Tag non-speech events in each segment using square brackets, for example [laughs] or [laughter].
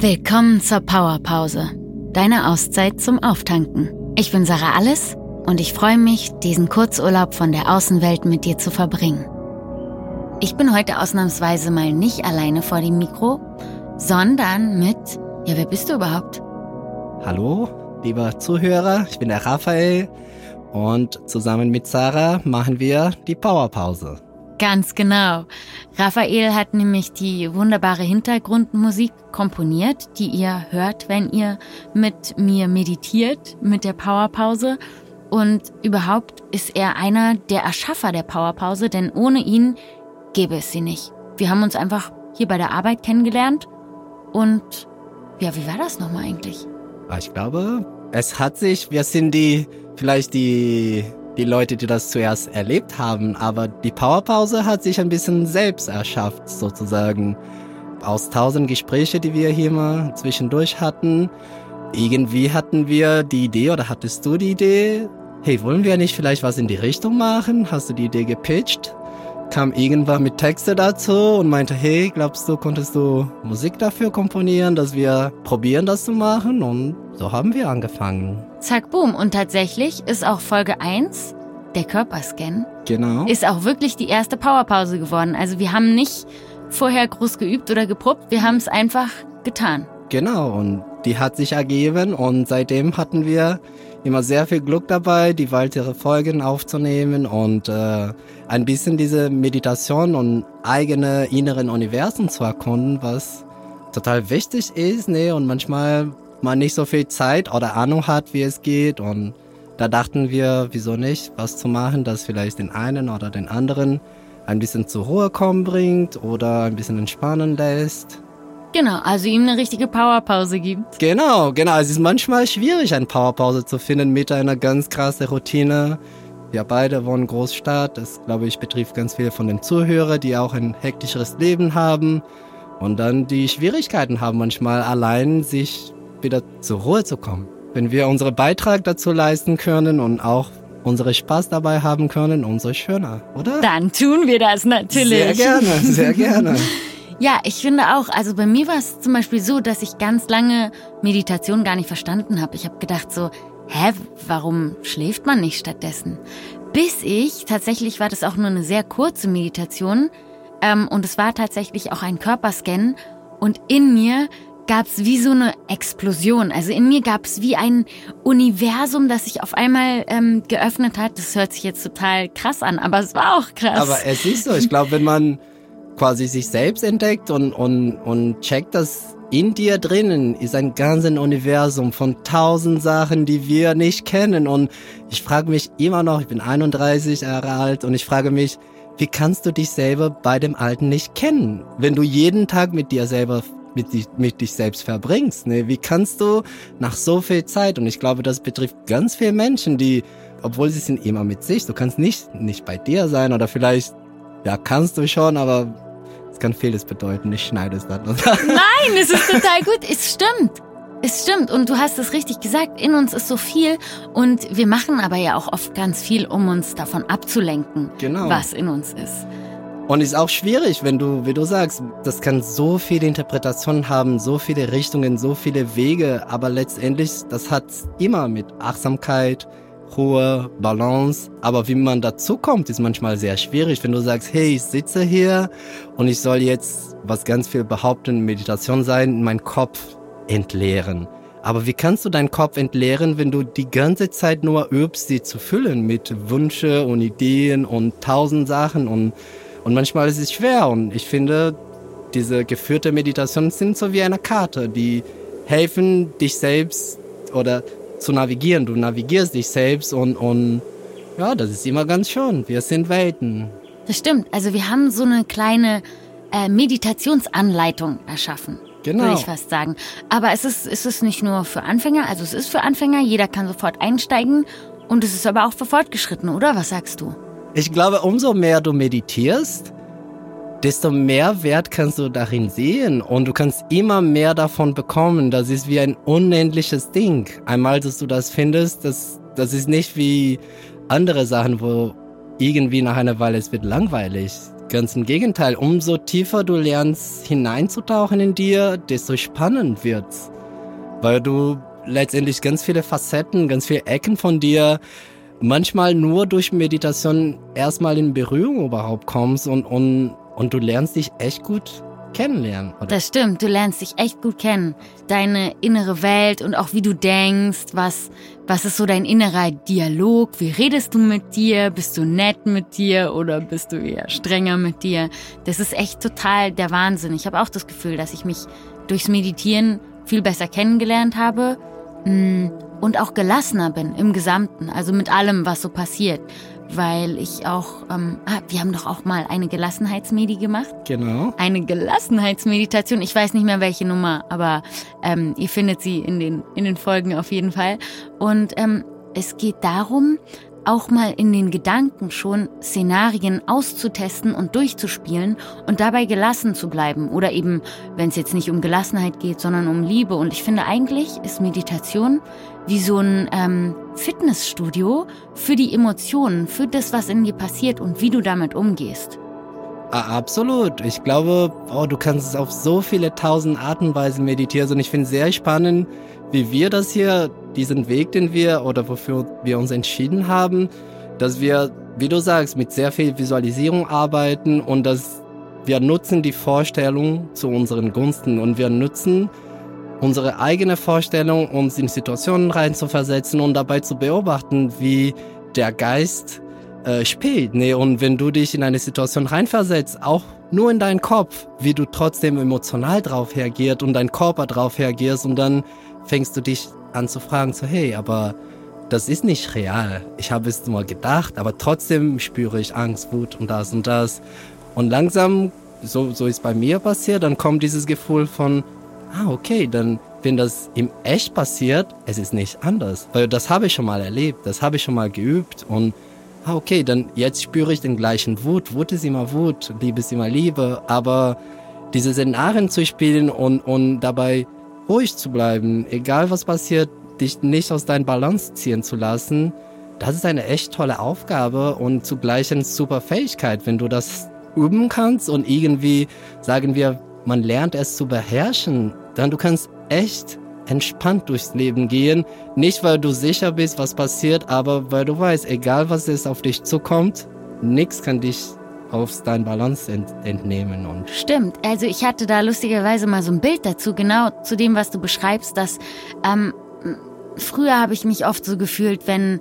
Willkommen zur Powerpause, deine Auszeit zum Auftanken. Ich bin Sarah Alles und ich freue mich, diesen Kurzurlaub von der Außenwelt mit dir zu verbringen. Ich bin heute ausnahmsweise mal nicht alleine vor dem Mikro, sondern mit, ja, wer bist du überhaupt? Hallo, lieber Zuhörer, ich bin der Raphael und zusammen mit Sarah machen wir die Powerpause. Ganz genau. Raphael hat nämlich die wunderbare Hintergrundmusik komponiert, die ihr hört, wenn ihr mit mir meditiert, mit der Powerpause. Und überhaupt ist er einer der Erschaffer der Powerpause, denn ohne ihn gäbe es sie nicht. Wir haben uns einfach hier bei der Arbeit kennengelernt und ja, wie war das nochmal eigentlich? Ah, ich glaube, es hat sich, wir sind die, vielleicht die die Leute, die das zuerst erlebt haben, aber die Powerpause hat sich ein bisschen selbst erschafft, sozusagen. Aus tausend Gespräche, die wir hier mal zwischendurch hatten, irgendwie hatten wir die Idee oder hattest du die Idee, hey, wollen wir nicht vielleicht was in die Richtung machen? Hast du die Idee gepitcht? Kam irgendwann mit Texte dazu und meinte, hey, glaubst du, konntest du Musik dafür komponieren, dass wir probieren, das zu machen? Und so haben wir angefangen. Zack, boom. Und tatsächlich ist auch Folge 1, der Körperscan, genau. ist auch wirklich die erste Powerpause geworden. Also wir haben nicht vorher groß geübt oder geprobt, wir haben es einfach getan. Genau, und die hat sich ergeben und seitdem hatten wir immer sehr viel Glück dabei, die weitere Folgen aufzunehmen und äh, ein bisschen diese Meditation und eigene inneren Universen zu erkunden, was total wichtig ist, ne? Und manchmal man nicht so viel Zeit oder Ahnung hat, wie es geht. Und da dachten wir, wieso nicht, was zu machen, das vielleicht den einen oder den anderen ein bisschen zur Ruhe kommen bringt oder ein bisschen entspannen lässt. Genau, also ihm eine richtige Powerpause gibt. Genau, genau. Es ist manchmal schwierig, eine Powerpause zu finden mit einer ganz krassen Routine. Wir beide wohnen Großstadt. Das, glaube ich, betrifft ganz viele von den Zuhörern, die auch ein hektischeres Leben haben und dann die Schwierigkeiten haben, manchmal allein sich wieder zur Ruhe zu kommen. Wenn wir unseren Beitrag dazu leisten können und auch unsere Spaß dabei haben können, umso schöner, oder? Dann tun wir das natürlich. Sehr gerne, sehr gerne. [laughs] ja, ich finde auch, also bei mir war es zum Beispiel so, dass ich ganz lange Meditation gar nicht verstanden habe. Ich habe gedacht so, hä, warum schläft man nicht stattdessen? Bis ich, tatsächlich war das auch nur eine sehr kurze Meditation ähm, und es war tatsächlich auch ein Körperscan und in mir gab es wie so eine Explosion. Also in mir gab es wie ein Universum, das sich auf einmal ähm, geöffnet hat. Das hört sich jetzt total krass an, aber es war auch krass. Aber es ist so. Ich glaube, wenn man [laughs] quasi sich selbst entdeckt und, und, und checkt, dass in dir drinnen ist ein ganzes Universum von tausend Sachen, die wir nicht kennen. Und ich frage mich immer noch, ich bin 31 Jahre alt und ich frage mich, wie kannst du dich selber bei dem Alten nicht kennen? Wenn du jeden Tag mit dir selber mit, dich, mit dich selbst verbringst. Ne? Wie kannst du nach so viel Zeit, und ich glaube, das betrifft ganz viele Menschen, die, obwohl sie sind immer mit sich, du kannst nicht, nicht bei dir sein oder vielleicht, ja, kannst du schon, aber es kann vieles bedeuten. Ich schneide es dann. Nein, es ist total gut. Es stimmt. Es stimmt und du hast es richtig gesagt, in uns ist so viel und wir machen aber ja auch oft ganz viel, um uns davon abzulenken, genau. was in uns ist. Und ist auch schwierig, wenn du, wie du sagst, das kann so viele Interpretationen haben, so viele Richtungen, so viele Wege, aber letztendlich, das hat immer mit Achtsamkeit, Ruhe, Balance, aber wie man dazu kommt, ist manchmal sehr schwierig, wenn du sagst, hey, ich sitze hier und ich soll jetzt, was ganz viel behaupten, Meditation sein, meinen Kopf entleeren. Aber wie kannst du deinen Kopf entleeren, wenn du die ganze Zeit nur übst, sie zu füllen mit Wünsche und Ideen und tausend Sachen? Und und manchmal ist es schwer. Und ich finde, diese geführte Meditationen sind so wie eine Karte, die helfen, dich selbst oder zu navigieren. Du navigierst dich selbst und, und ja, das ist immer ganz schön. Wir sind Welten. Das stimmt. Also wir haben so eine kleine äh, Meditationsanleitung erschaffen. Genau. Würde ich fast sagen. Aber es ist, es ist nicht nur für Anfänger, also es ist für Anfänger, jeder kann sofort einsteigen und es ist aber auch für Fortgeschrittene, oder? Was sagst du? Ich glaube, umso mehr du meditierst, desto mehr Wert kannst du darin sehen und du kannst immer mehr davon bekommen. Das ist wie ein unendliches Ding. Einmal, dass du das findest, das, das ist nicht wie andere Sachen, wo irgendwie nach einer Weile es wird langweilig. Ganz im Gegenteil, umso tiefer du lernst hineinzutauchen in dir, desto spannend wird's. Weil du letztendlich ganz viele Facetten, ganz viele Ecken von dir manchmal nur durch Meditation erstmal in Berührung überhaupt kommst und, und, und du lernst dich echt gut kennenlernen. Oder? Das stimmt, du lernst dich echt gut kennen. Deine innere Welt und auch wie du denkst, was, was ist so dein innerer Dialog? Wie redest du mit dir? Bist du nett mit dir oder bist du eher strenger mit dir? Das ist echt total der Wahnsinn. Ich habe auch das Gefühl, dass ich mich durchs Meditieren viel besser kennengelernt habe mm, und auch gelassener bin im Gesamten, also mit allem, was so passiert weil ich auch, ähm, ah, wir haben doch auch mal eine Gelassenheitsmedi gemacht. Genau. Eine Gelassenheitsmeditation. Ich weiß nicht mehr welche Nummer, aber ähm, ihr findet sie in den, in den Folgen auf jeden Fall. Und ähm, es geht darum, auch mal in den Gedanken schon Szenarien auszutesten und durchzuspielen und dabei gelassen zu bleiben. Oder eben, wenn es jetzt nicht um Gelassenheit geht, sondern um Liebe. Und ich finde eigentlich ist Meditation wie so ein ähm, Fitnessstudio für die Emotionen, für das, was in dir passiert und wie du damit umgehst. Ah, absolut. Ich glaube, oh, du kannst es auf so viele tausend Arten und Weisen meditieren. Und ich finde es sehr spannend, wie wir das hier, diesen Weg, den wir oder wofür wir uns entschieden haben, dass wir, wie du sagst, mit sehr viel Visualisierung arbeiten und dass wir nutzen die Vorstellung zu unseren Gunsten und wir nutzen unsere eigene Vorstellung, uns in Situationen reinzuversetzen und dabei zu beobachten, wie der Geist äh, spielt. Nee, und wenn du dich in eine Situation reinversetzt, auch nur in deinen Kopf, wie du trotzdem emotional drauf reagierst und dein Körper drauf reagierst und dann fängst du dich an zu fragen, so hey, aber das ist nicht real. Ich habe es nur gedacht, aber trotzdem spüre ich Angst, Wut und das und das. Und langsam, so, so ist bei mir passiert, dann kommt dieses Gefühl von, ah, okay, dann, wenn das im Echt passiert, es ist nicht anders. Weil das habe ich schon mal erlebt, das habe ich schon mal geübt und, ah, okay, dann jetzt spüre ich den gleichen Wut. Wut ist immer Wut, Liebe ist immer Liebe, aber diese Szenarien zu spielen und, und dabei ruhig zu bleiben, egal was passiert, dich nicht aus deinem Balance ziehen zu lassen, das ist eine echt tolle Aufgabe und zugleich eine super Fähigkeit, wenn du das üben kannst und irgendwie, sagen wir, man lernt es zu beherrschen, dann du kannst echt entspannt durchs Leben gehen. Nicht, weil du sicher bist, was passiert, aber weil du weißt, egal was es auf dich zukommt, nichts kann dich aus dein Balance ent entnehmen. Und Stimmt, also ich hatte da lustigerweise mal so ein Bild dazu, genau zu dem, was du beschreibst, dass ähm, früher habe ich mich oft so gefühlt, wenn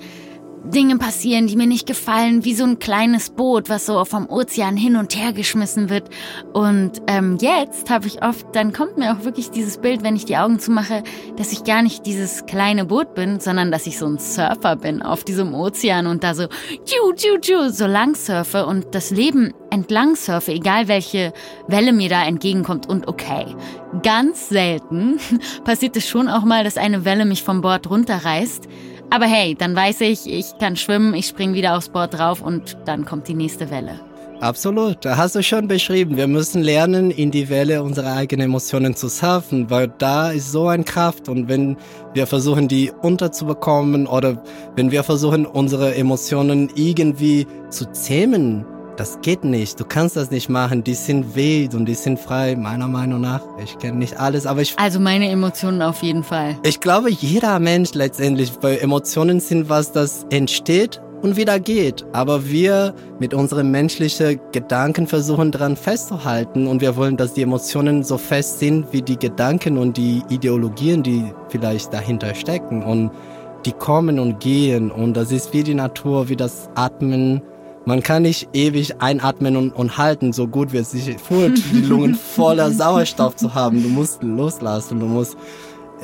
Dinge passieren, die mir nicht gefallen, wie so ein kleines Boot, was so vom Ozean hin und her geschmissen wird. Und ähm, jetzt habe ich oft, dann kommt mir auch wirklich dieses Bild, wenn ich die Augen zumache, dass ich gar nicht dieses kleine Boot bin, sondern dass ich so ein Surfer bin auf diesem Ozean und da so tschu, tschu, tschu, so lang surfe und das Leben entlang surfe, egal welche Welle mir da entgegenkommt. Und okay, ganz selten [laughs] passiert es schon auch mal, dass eine Welle mich vom Bord runterreißt. Aber hey, dann weiß ich, ich kann schwimmen, ich spring wieder aufs Board drauf und dann kommt die nächste Welle. Absolut, da hast du schon beschrieben. Wir müssen lernen, in die Welle unserer eigenen Emotionen zu surfen, weil da ist so eine Kraft und wenn wir versuchen, die unterzubekommen oder wenn wir versuchen, unsere Emotionen irgendwie zu zähmen, das geht nicht. Du kannst das nicht machen. Die sind wild und die sind frei, meiner Meinung nach. Ich kenne nicht alles, aber ich. Also meine Emotionen auf jeden Fall. Ich glaube, jeder Mensch letztendlich, weil Emotionen sind was, das entsteht und wieder geht. Aber wir mit unseren menschlichen Gedanken versuchen daran festzuhalten und wir wollen, dass die Emotionen so fest sind wie die Gedanken und die Ideologien, die vielleicht dahinter stecken und die kommen und gehen und das ist wie die Natur, wie das Atmen, man kann nicht ewig einatmen und, und halten, so gut wie es sich fühlt, die Lungen [laughs] voller Sauerstoff zu haben. Du musst loslassen, du musst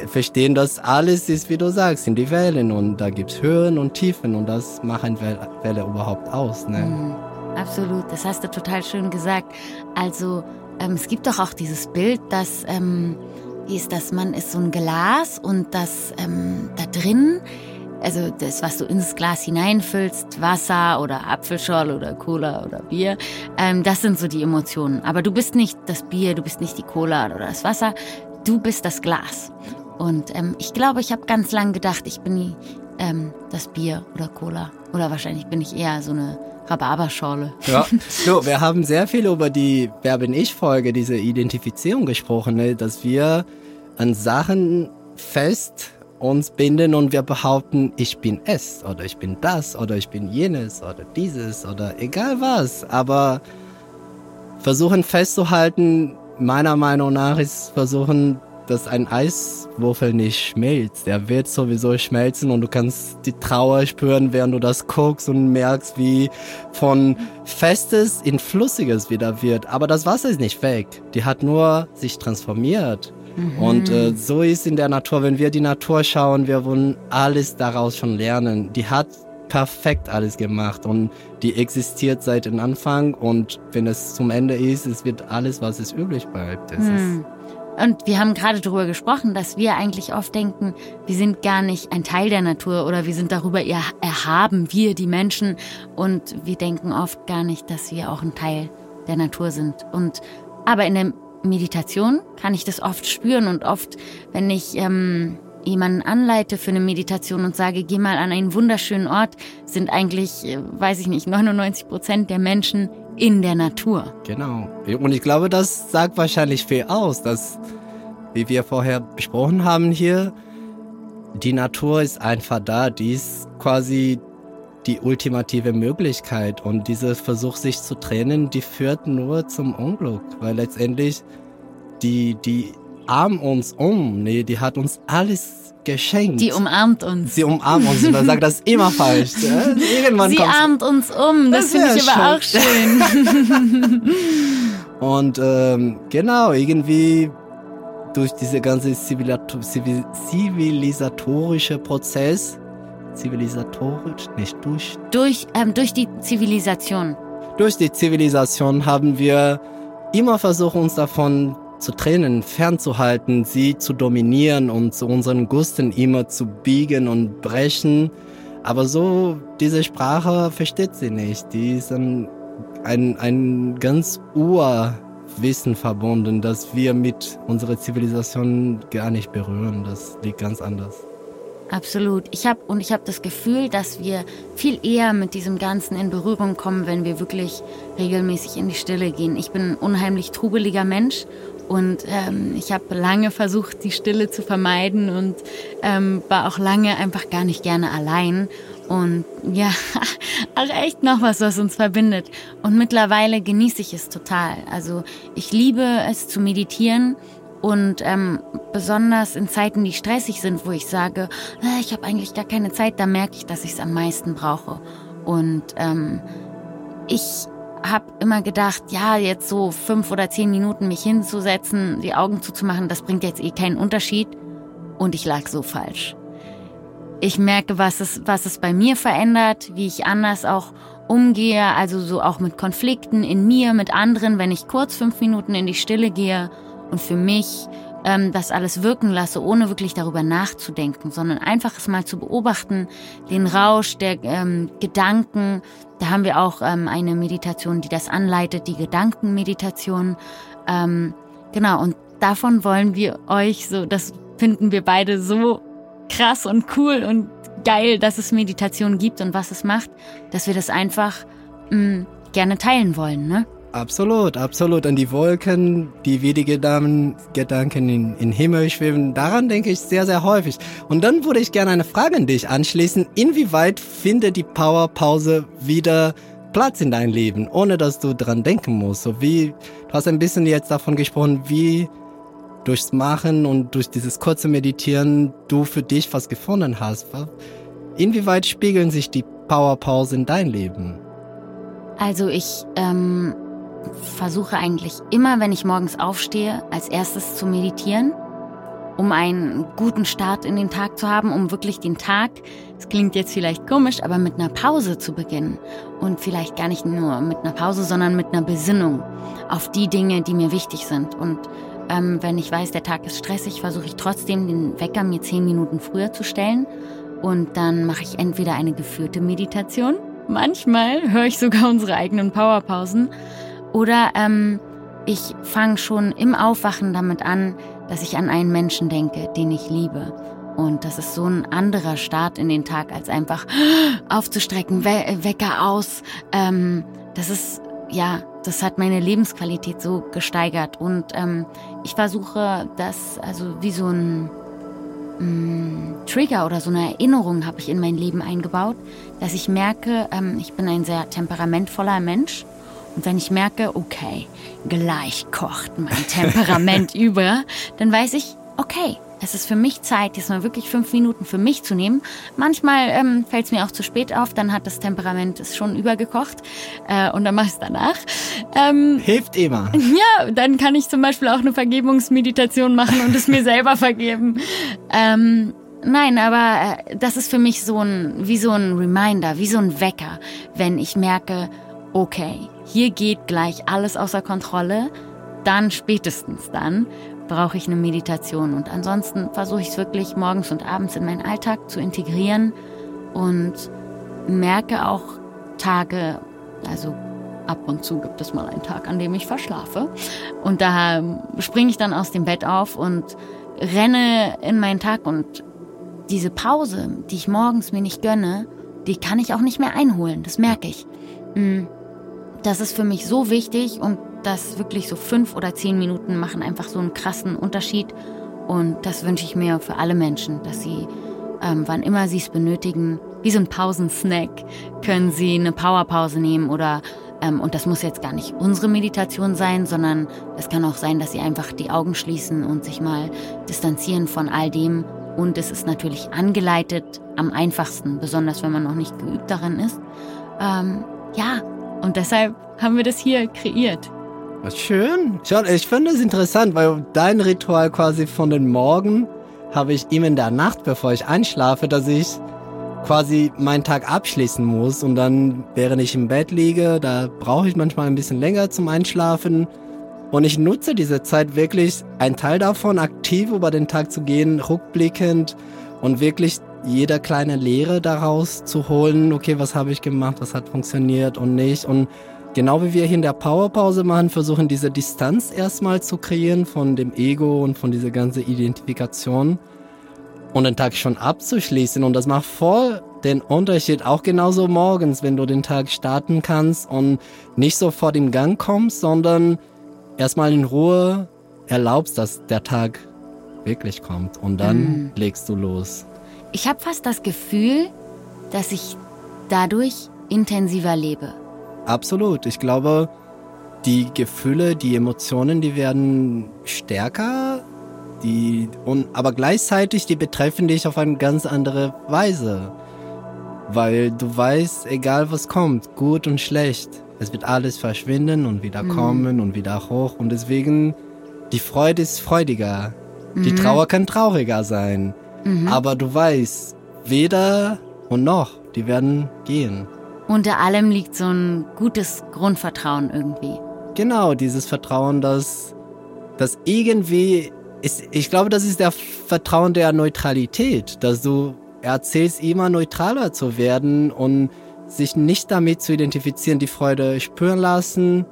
verstehen, dass alles ist, wie du sagst, in die Wellen und da gibt's Höhen und Tiefen und das machen Welle, Welle überhaupt aus. Ne? Mhm, absolut, das hast du total schön gesagt. Also ähm, es gibt doch auch dieses Bild, dass ähm, wie ist das, man ist so ein Glas und das ähm, da drin also das, was du ins Glas hineinfüllst, Wasser oder Apfelschorle oder Cola oder Bier, ähm, das sind so die Emotionen. Aber du bist nicht das Bier, du bist nicht die Cola oder das Wasser, du bist das Glas. Und ähm, ich glaube, ich habe ganz lang gedacht, ich bin ähm, das Bier oder Cola. Oder wahrscheinlich bin ich eher so eine Rhabarberschorle. Ja, [laughs] so, wir haben sehr viel über die Wer bin ich Folge, diese Identifizierung gesprochen, ne? dass wir an Sachen fest uns binden und wir behaupten, ich bin es oder ich bin das oder ich bin jenes oder dieses oder egal was. Aber versuchen festzuhalten, meiner Meinung nach ist versuchen, dass ein Eiswürfel nicht schmilzt. Der wird sowieso schmelzen und du kannst die Trauer spüren, während du das guckst und merkst, wie von Festes in Flüssiges wieder wird. Aber das Wasser ist nicht weg. Die hat nur sich transformiert. Und äh, so ist in der Natur, wenn wir die Natur schauen, wir wollen alles daraus schon lernen. Die hat perfekt alles gemacht und die existiert seit dem Anfang und wenn es zum Ende ist, es wird alles, was es übrig bleibt. Mhm. Und wir haben gerade darüber gesprochen, dass wir eigentlich oft denken, wir sind gar nicht ein Teil der Natur oder wir sind darüber erhaben, wir die Menschen. Und wir denken oft gar nicht, dass wir auch ein Teil der Natur sind. Und aber in der Meditation kann ich das oft spüren und oft, wenn ich ähm, jemanden anleite für eine Meditation und sage, geh mal an einen wunderschönen Ort, sind eigentlich, äh, weiß ich nicht, 99 Prozent der Menschen in der Natur. Genau. Und ich glaube, das sagt wahrscheinlich viel aus, dass, wie wir vorher besprochen haben hier, die Natur ist einfach da, die ist quasi die ultimative Möglichkeit und dieser Versuch, sich zu trennen, die führt nur zum Unglück, weil letztendlich die, die armen uns um, nee, die hat uns alles geschenkt. Die umarmt uns. Sie umarmt uns. Man sagt das immer [laughs] falsch. Irgendwann Sie armt uns um. Das, das finde ich aber auch schön. [laughs] Und ähm, genau, irgendwie durch diese ganze zivilisatorische Prozess, zivilisatorisch, nicht durch. Durch, ähm, durch die Zivilisation. Durch die Zivilisation haben wir immer versucht, uns davon zu trennen, fernzuhalten, sie zu dominieren und zu unseren Gusten immer zu biegen und brechen. Aber so, diese Sprache versteht sie nicht. Die ist ein, ein, ein ganz Urwissen verbunden, das wir mit unserer Zivilisation gar nicht berühren. Das liegt ganz anders. Absolut. Ich habe und ich habe das Gefühl, dass wir viel eher mit diesem Ganzen in Berührung kommen, wenn wir wirklich regelmäßig in die Stille gehen. Ich bin ein unheimlich trubeliger Mensch und ähm, ich habe lange versucht, die Stille zu vermeiden und ähm, war auch lange einfach gar nicht gerne allein. Und ja, [laughs] auch echt noch was, was uns verbindet. Und mittlerweile genieße ich es total. Also ich liebe es zu meditieren. Und ähm, besonders in Zeiten, die stressig sind, wo ich sage, äh, ich habe eigentlich gar keine Zeit, da merke ich, dass ich es am meisten brauche. Und ähm, ich habe immer gedacht, ja, jetzt so fünf oder zehn Minuten mich hinzusetzen, die Augen zuzumachen, das bringt jetzt eh keinen Unterschied. Und ich lag so falsch. Ich merke, was es, was es bei mir verändert, wie ich anders auch umgehe, also so auch mit Konflikten in mir, mit anderen, wenn ich kurz fünf Minuten in die Stille gehe und für mich ähm, das alles wirken lasse, ohne wirklich darüber nachzudenken, sondern einfach es mal zu beobachten, den Rausch der ähm, Gedanken. Da haben wir auch ähm, eine Meditation, die das anleitet, die Gedankenmeditation. Ähm, genau, und davon wollen wir euch so, das finden wir beide so krass und cool und geil, dass es Meditation gibt und was es macht, dass wir das einfach mh, mm, gerne teilen wollen, ne? Absolut, absolut. An die Wolken, die wie die Gedanken, Gedanken in, in Himmel schweben, daran denke ich sehr, sehr häufig. Und dann würde ich gerne eine Frage an dich anschließen. Inwieweit findet die Powerpause wieder Platz in dein Leben, ohne dass du dran denken musst? So wie, du hast ein bisschen jetzt davon gesprochen, wie durchs Machen und durch dieses kurze Meditieren du für dich was gefunden hast. Inwieweit spiegeln sich die Powerpause in dein Leben? Also ich ähm, versuche eigentlich immer, wenn ich morgens aufstehe, als erstes zu meditieren, um einen guten Start in den Tag zu haben, um wirklich den Tag, es klingt jetzt vielleicht komisch, aber mit einer Pause zu beginnen. Und vielleicht gar nicht nur mit einer Pause, sondern mit einer Besinnung auf die Dinge, die mir wichtig sind. Und ähm, wenn ich weiß, der Tag ist stressig, versuche ich trotzdem den Wecker mir zehn Minuten früher zu stellen. Und dann mache ich entweder eine geführte Meditation. Manchmal höre ich sogar unsere eigenen Powerpausen. Oder ähm, ich fange schon im Aufwachen damit an, dass ich an einen Menschen denke, den ich liebe. Und das ist so ein anderer Start in den Tag, als einfach aufzustrecken, We Wecker aus. Ähm, das ist, ja, das hat meine Lebensqualität so gesteigert. Und ähm, ich versuche das, also wie so ein mm, Trigger oder so eine Erinnerung habe ich in mein Leben eingebaut, dass ich merke, ähm, ich bin ein sehr temperamentvoller Mensch. Und wenn ich merke, okay, gleich kocht mein [laughs] Temperament über, dann weiß ich, okay, es ist für mich Zeit, jetzt mal wirklich fünf Minuten für mich zu nehmen. Manchmal ähm, fällt es mir auch zu spät auf, dann hat das Temperament es schon übergekocht äh, und dann mache ich es danach. Ähm, Hilft immer. [laughs] Ja, dann kann ich zum Beispiel auch eine Vergebungsmeditation machen und es mir [laughs] selber vergeben. Ähm, Nein, aber äh, das ist für mich so ein, wie so ein Reminder, wie so ein Wecker, wenn ich merke, okay, hier geht gleich alles außer Kontrolle, dann spätestens dann brauche ich eine Meditation. Und ansonsten versuche ich es wirklich morgens und abends in meinen Alltag zu integrieren und merke auch Tage, also ab und zu gibt es mal einen Tag, an dem ich verschlafe. Und da springe ich dann aus dem Bett auf und renne in meinen Tag und diese Pause, die ich morgens mir nicht gönne, die kann ich auch nicht mehr einholen. Das merke ich. Mm. Das ist für mich so wichtig und das wirklich so fünf oder zehn Minuten machen einfach so einen krassen Unterschied. Und das wünsche ich mir für alle Menschen, dass sie, ähm, wann immer sie es benötigen, wie so ein Pausensnack, können sie eine Powerpause nehmen oder ähm, und das muss jetzt gar nicht unsere Meditation sein, sondern es kann auch sein, dass sie einfach die Augen schließen und sich mal distanzieren von all dem. Und es ist natürlich angeleitet am einfachsten, besonders wenn man noch nicht geübt darin ist. Ähm, ja, und deshalb haben wir das hier kreiert. Schön. Schau, ich finde es interessant, weil dein Ritual quasi von den Morgen habe ich immer in der Nacht, bevor ich einschlafe, dass ich quasi meinen Tag abschließen muss und dann, während ich im Bett liege, da brauche ich manchmal ein bisschen länger zum Einschlafen und ich nutze diese Zeit wirklich, einen Teil davon aktiv über den Tag zu gehen, rückblickend und wirklich jeder kleine Lehre daraus zu holen, okay, was habe ich gemacht, was hat funktioniert und nicht und Genau wie wir hier in der Powerpause machen, versuchen diese Distanz erstmal zu kreieren von dem Ego und von dieser ganzen Identifikation und den Tag schon abzuschließen. Und das macht voll den Unterschied, auch genauso morgens, wenn du den Tag starten kannst und nicht sofort im Gang kommst, sondern erstmal in Ruhe erlaubst, dass der Tag wirklich kommt und dann mhm. legst du los. Ich habe fast das Gefühl, dass ich dadurch intensiver lebe. Absolut. Ich glaube, die Gefühle, die Emotionen, die werden stärker, die, und, aber gleichzeitig, die betreffen dich auf eine ganz andere Weise. Weil du weißt, egal was kommt, gut und schlecht, es wird alles verschwinden und wieder mhm. kommen und wieder hoch. Und deswegen, die Freude ist freudiger. Mhm. Die Trauer kann trauriger sein. Mhm. Aber du weißt, weder und noch, die werden gehen. Unter allem liegt so ein gutes Grundvertrauen irgendwie. Genau, dieses Vertrauen, dass das irgendwie ist, ich glaube, das ist der Vertrauen der Neutralität, dass du erzählst, immer neutraler zu werden und sich nicht damit zu identifizieren, die Freude spüren lassen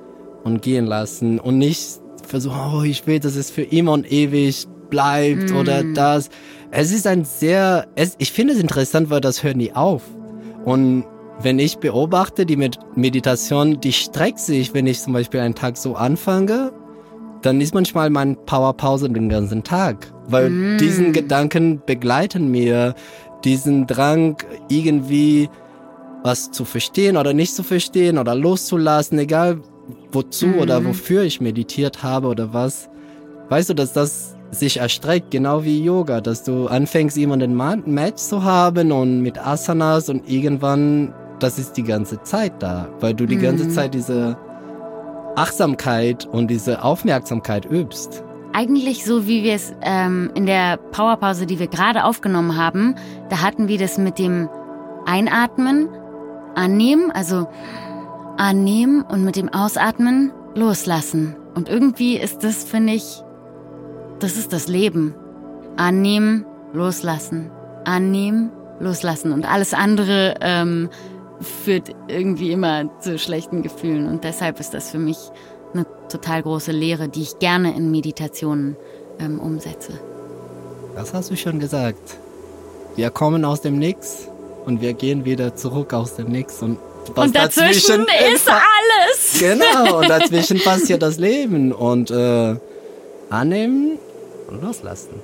und gehen lassen und nicht versuchen, oh, ich will, dass es für immer und ewig bleibt mm. oder das. Es ist ein sehr, es, ich finde es interessant, weil das hört nie auf. Und wenn ich beobachte, die Meditation, die streckt sich, wenn ich zum Beispiel einen Tag so anfange, dann ist manchmal meine Powerpause den ganzen Tag. Weil mm. diesen Gedanken begleiten mir, diesen Drang irgendwie was zu verstehen oder nicht zu verstehen oder loszulassen, egal wozu mm. oder wofür ich meditiert habe oder was. Weißt du, dass das sich erstreckt, genau wie Yoga, dass du anfängst, jemanden Match zu haben und mit Asanas und irgendwann das ist die ganze Zeit da, weil du die mhm. ganze Zeit diese Achtsamkeit und diese Aufmerksamkeit übst. Eigentlich so, wie wir es ähm, in der Powerpause, die wir gerade aufgenommen haben, da hatten wir das mit dem Einatmen, annehmen, also annehmen und mit dem Ausatmen loslassen. Und irgendwie ist das, finde ich, das ist das Leben. Annehmen, loslassen. Annehmen, loslassen. Und alles andere ähm, führt irgendwie immer zu schlechten Gefühlen. Und deshalb ist das für mich eine total große Lehre, die ich gerne in Meditationen ähm, umsetze. Das hast du schon gesagt. wir kommen aus dem Nix und wir gehen wieder zurück aus dem Nix und und dazwischen, dazwischen ist alles. Genau, und [laughs] dazwischen passiert das Leben und äh, annehmen und loslassen.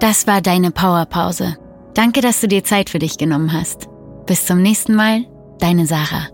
Das war deine Powerpause. Danke, dass du dir Zeit für dich genommen hast. Bis zum nächsten Mal, deine Sarah.